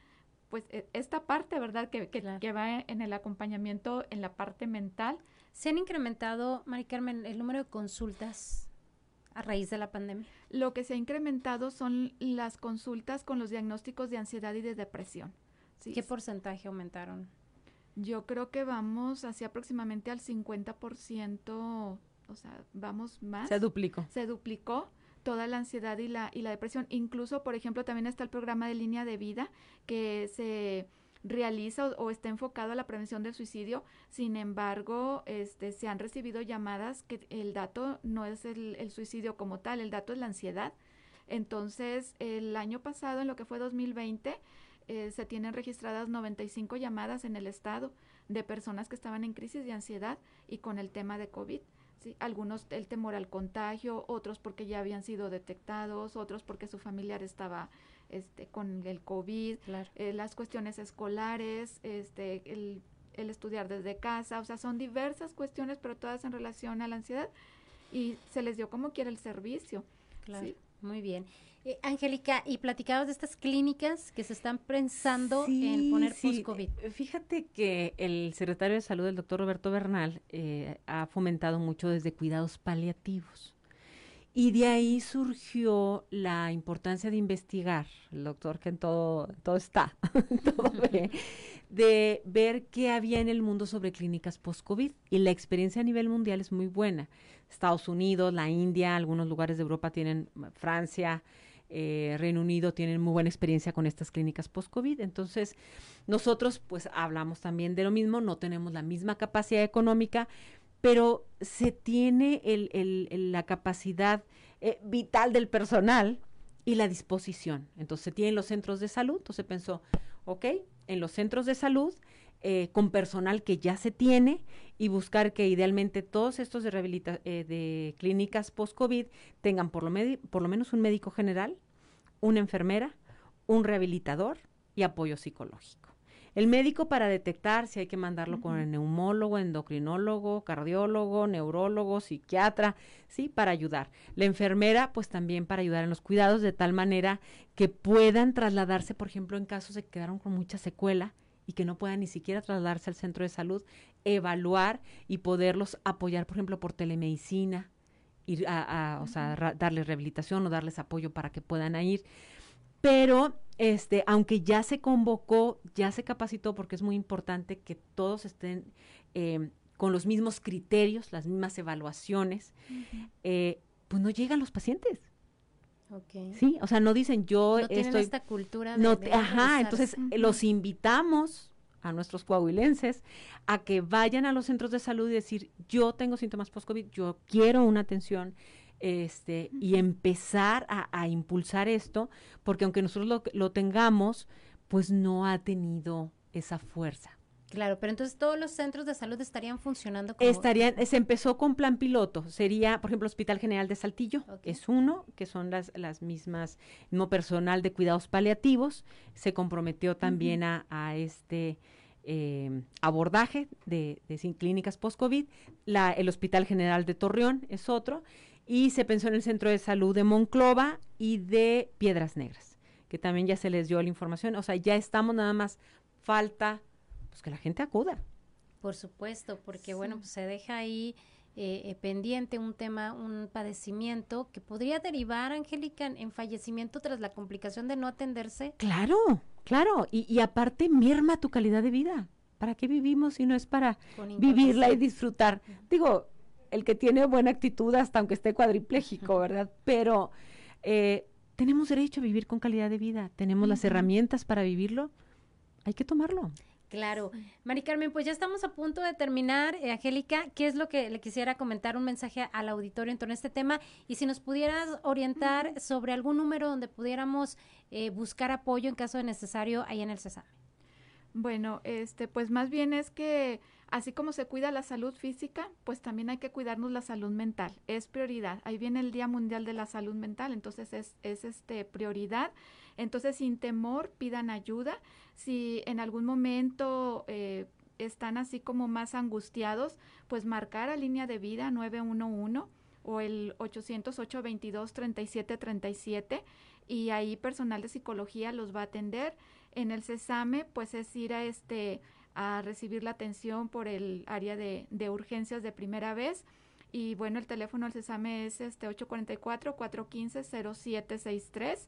pues, e, esta parte, ¿verdad? Que, que, que va en el acompañamiento en la parte mental. ¿Se han incrementado, Mari Carmen, el número de consultas a raíz de la pandemia? Lo que se ha incrementado son las consultas con los diagnósticos de ansiedad y de depresión. ¿sí? ¿Qué porcentaje aumentaron? Yo creo que vamos hacia aproximadamente al 50%, o sea, vamos más. Se duplicó. Se duplicó toda la ansiedad y la, y la depresión. Incluso, por ejemplo, también está el programa de línea de vida que se realiza o, está enfocado a la prevención del suicidio. Sin embargo, este, se han recibido llamadas que el dato no es el, el suicidio como tal, el dato es la ansiedad. Entonces, el año pasado, en lo que fue 2020, eh, se tienen registradas 95 llamadas en el estado de personas que estaban en crisis de ansiedad y con el tema de COVID. ¿sí? Algunos el temor al contagio, otros porque ya habían sido detectados, otros porque su familiar estaba este, con el COVID, eh, las cuestiones escolares, este, el, el, estudiar desde casa, o sea, son diversas cuestiones, pero todas en relación a la ansiedad y se les dio como quiera el servicio. Claro, muy bien. Eh, Angélica, y platicados de estas clínicas que se están pensando en poner post-COVID. Eh, fíjate que el secretario de Salud, el doctor Roberto Bernal, ha fomentado mucho desde cuidados paliativos. Y de ahí surgió la importancia de investigar, el doctor que en todo, todo está, [laughs] todo ve, de ver qué había en el mundo sobre clínicas post-COVID. Y la experiencia a nivel mundial es muy buena. Estados Unidos, la India, algunos lugares de Europa tienen, Francia, eh, Reino Unido tienen muy buena experiencia con estas clínicas post-COVID. Entonces, nosotros pues hablamos también de lo mismo, no tenemos la misma capacidad económica, pero se tiene la capacidad eh, vital del personal y la disposición. Entonces se tienen los centros de salud, entonces pensó, ok, en los centros de salud, eh, con personal que ya se tiene y buscar que idealmente todos estos de, eh, de clínicas post-COVID tengan por lo menos un médico general, una enfermera, un rehabilitador y apoyo psicológico. El médico para detectar si hay que mandarlo con el neumólogo, endocrinólogo, cardiólogo, neurólogo, psiquiatra, sí, para ayudar. La enfermera, pues también para ayudar en los cuidados de tal manera que puedan trasladarse, por ejemplo, en casos de que quedaron con mucha secuela y que no puedan ni siquiera trasladarse al centro de salud, evaluar y poderlos apoyar, por ejemplo, por telemedicina, ir a, o sea, darles rehabilitación o darles apoyo para que puedan ir. Pero este, aunque ya se convocó, ya se capacitó, porque es muy importante que todos estén eh, con los mismos criterios, las mismas evaluaciones, eh, pues no llegan los pacientes. Okay. Sí, o sea, no dicen yo no estoy. esta cultura no, ajá, entonces los invitamos a nuestros coahuilenses a que vayan a los centros de salud y decir, yo tengo síntomas post-COVID, yo quiero una atención, este, y empezar a, impulsar esto, porque aunque nosotros lo, lo, tengamos, pues no ha tenido esa fuerza. Claro, pero entonces todos los centros de salud estarían funcionando como... Estarían, se empezó con plan piloto, sería, por ejemplo, Hospital General de Saltillo, es uno, que son las, las mismas, no personal de cuidados paliativos, se comprometió también a, a este... Eh, abordaje de, de clínicas post-COVID, el Hospital General de Torreón es otro, y se pensó en el Centro de Salud de Monclova y de Piedras Negras, que también ya se les dio la información. O sea, ya estamos nada más, falta pues que la gente acuda. Por supuesto, porque bueno, pues se deja ahí eh, eh, pendiente un tema, un padecimiento que podría derivar, Angélica, en, fallecimiento tras la complicación de no atenderse. Claro, claro, y, y aparte merma tu calidad de vida. ¿Para qué vivimos si no es para vivirla y disfrutar? Digo, el que tiene buena actitud hasta aunque esté cuadripléjico, ¿verdad? Pero eh, tenemos derecho a vivir con calidad de vida, tenemos las herramientas para vivirlo, hay que tomarlo. Claro. Mari Carmen, pues ya estamos a punto de terminar. Eh, Angélica, ¿qué es lo que le quisiera comentar? Un mensaje al auditorio en torno a este tema. Y si nos pudieras orientar sobre algún número donde pudiéramos eh, buscar apoyo en caso de necesario ahí en el CESAME. Bueno, este, pues más bien es que así como se cuida la salud física, pues también hay que cuidarnos la salud mental. Es prioridad. Ahí viene el Día Mundial de la Salud Mental, entonces es, es este prioridad. Entonces, sin temor, pidan ayuda. Si en algún momento eh, están así como más angustiados, pues marcar a línea de vida 911 o el 808 22 37 37 y ahí personal de psicología los va a atender. En el CESAME, pues es ir a este a recibir la atención por el área de, de urgencias de primera vez. Y bueno, el teléfono del CESAME es este 844-415-0763.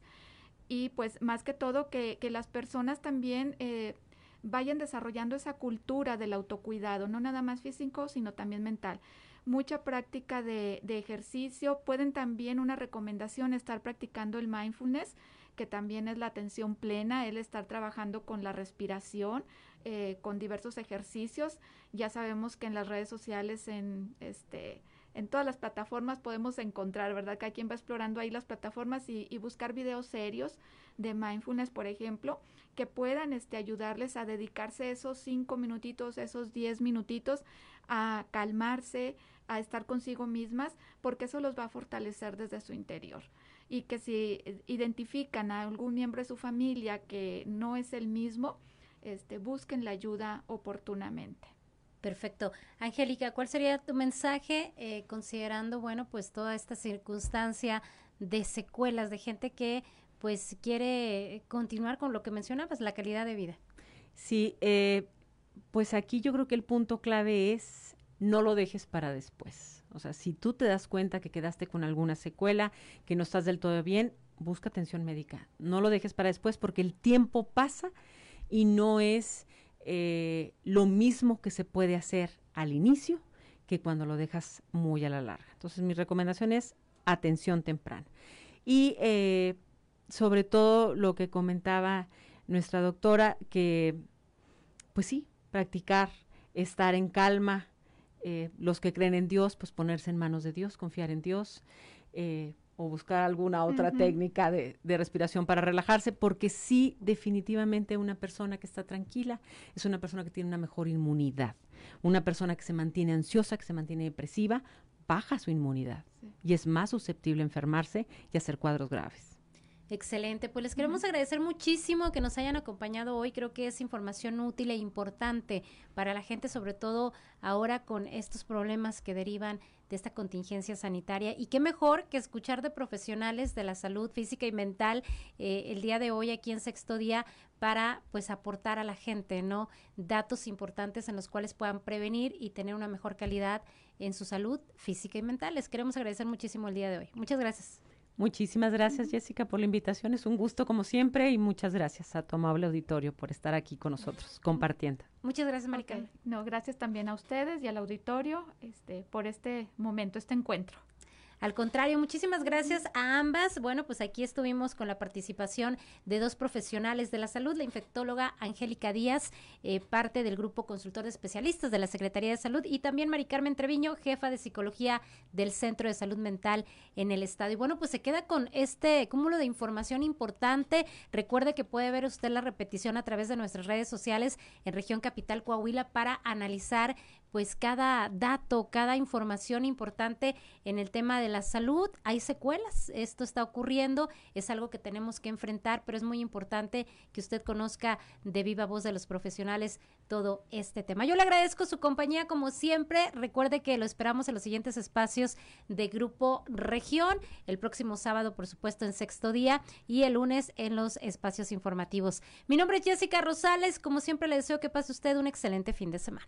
Y pues más que todo que, que las personas también eh, vayan desarrollando esa cultura del autocuidado, no nada más físico, sino también mental mucha práctica de, de, ejercicio. Pueden también una recomendación estar practicando el mindfulness, que también es la atención plena, el estar trabajando con la respiración, eh, con diversos ejercicios. Ya sabemos que en las redes sociales, en este en todas las plataformas podemos encontrar, ¿verdad? Cada quien va explorando ahí las plataformas y, y, buscar videos serios de mindfulness, por ejemplo, que puedan este, ayudarles a dedicarse esos cinco minutitos, esos diez minutitos a calmarse, a estar consigo mismas, porque eso los va a fortalecer desde su interior. Y que si eh, identifican a algún miembro de su familia que no es el mismo, este, busquen la ayuda oportunamente. Perfecto. Angélica, ¿cuál sería tu mensaje eh, considerando, bueno, pues toda esta circunstancia de secuelas de gente que pues quiere continuar con lo que mencionabas, la calidad de vida? Sí, eh, pues aquí yo creo que el punto clave es no lo dejes para después. O sea, si tú te das cuenta que quedaste con alguna secuela, que no estás del todo bien, busca atención médica. No lo dejes para después porque el tiempo pasa y no es eh, lo mismo que se puede hacer al inicio que cuando lo dejas muy a la larga. Entonces, mi recomendación es atención temprana. Y eh, sobre todo lo que comentaba nuestra doctora, que pues sí, practicar, estar en calma, eh, los que creen en Dios, pues ponerse en manos de Dios, confiar en Dios, o buscar alguna otra técnica de, de, respiración para relajarse, porque sí, definitivamente una persona que está tranquila es una persona que tiene una mejor inmunidad. Una persona que se mantiene ansiosa, que se mantiene depresiva, baja su inmunidad sí. y es más susceptible a enfermarse y a hacer cuadros graves. Excelente, pues les queremos agradecer muchísimo que nos hayan acompañado hoy. Creo que es información útil e importante para la gente, sobre todo ahora con estos problemas que derivan de esta contingencia sanitaria. Y qué mejor que escuchar de profesionales de la salud física y mental eh, el día de hoy aquí en Sexto Día para pues aportar a la gente, ¿no? Datos importantes en los cuales puedan prevenir y tener una mejor calidad en su salud física y mental. Les queremos agradecer muchísimo el día de hoy. Muchas gracias. Muchísimas gracias, Jessica, por la invitación. Es un gusto como siempre y muchas gracias a tu amable auditorio por estar aquí con nosotros, compartiendo. Muchas gracias, Marica. Okay. No, gracias también a ustedes y al auditorio este, por este momento, este encuentro. Al contrario, muchísimas gracias a ambas. Bueno, pues aquí estuvimos con la participación de dos profesionales de la salud, la infectóloga Angélica Díaz, eh, parte del grupo consultor de especialistas de la Secretaría de Salud, y también Mari Carmen Treviño, jefa de psicología del Centro de Salud Mental en el Estado. Y bueno, pues se queda con este cúmulo de información importante. Recuerde que puede ver usted la repetición a través de nuestras redes sociales en Región Capital Coahuila para analizar pues cada dato, cada información importante en el tema de la salud. Hay secuelas, esto está ocurriendo, es algo que tenemos que enfrentar, pero es muy importante que usted conozca de viva voz de los profesionales todo este tema. Yo le agradezco su compañía como siempre. Recuerde que lo esperamos en los siguientes espacios de Grupo Región, el próximo sábado, por supuesto, en sexto día y el lunes en los espacios informativos. Mi nombre es Jessica Rosales, como siempre le deseo que pase usted un excelente fin de semana.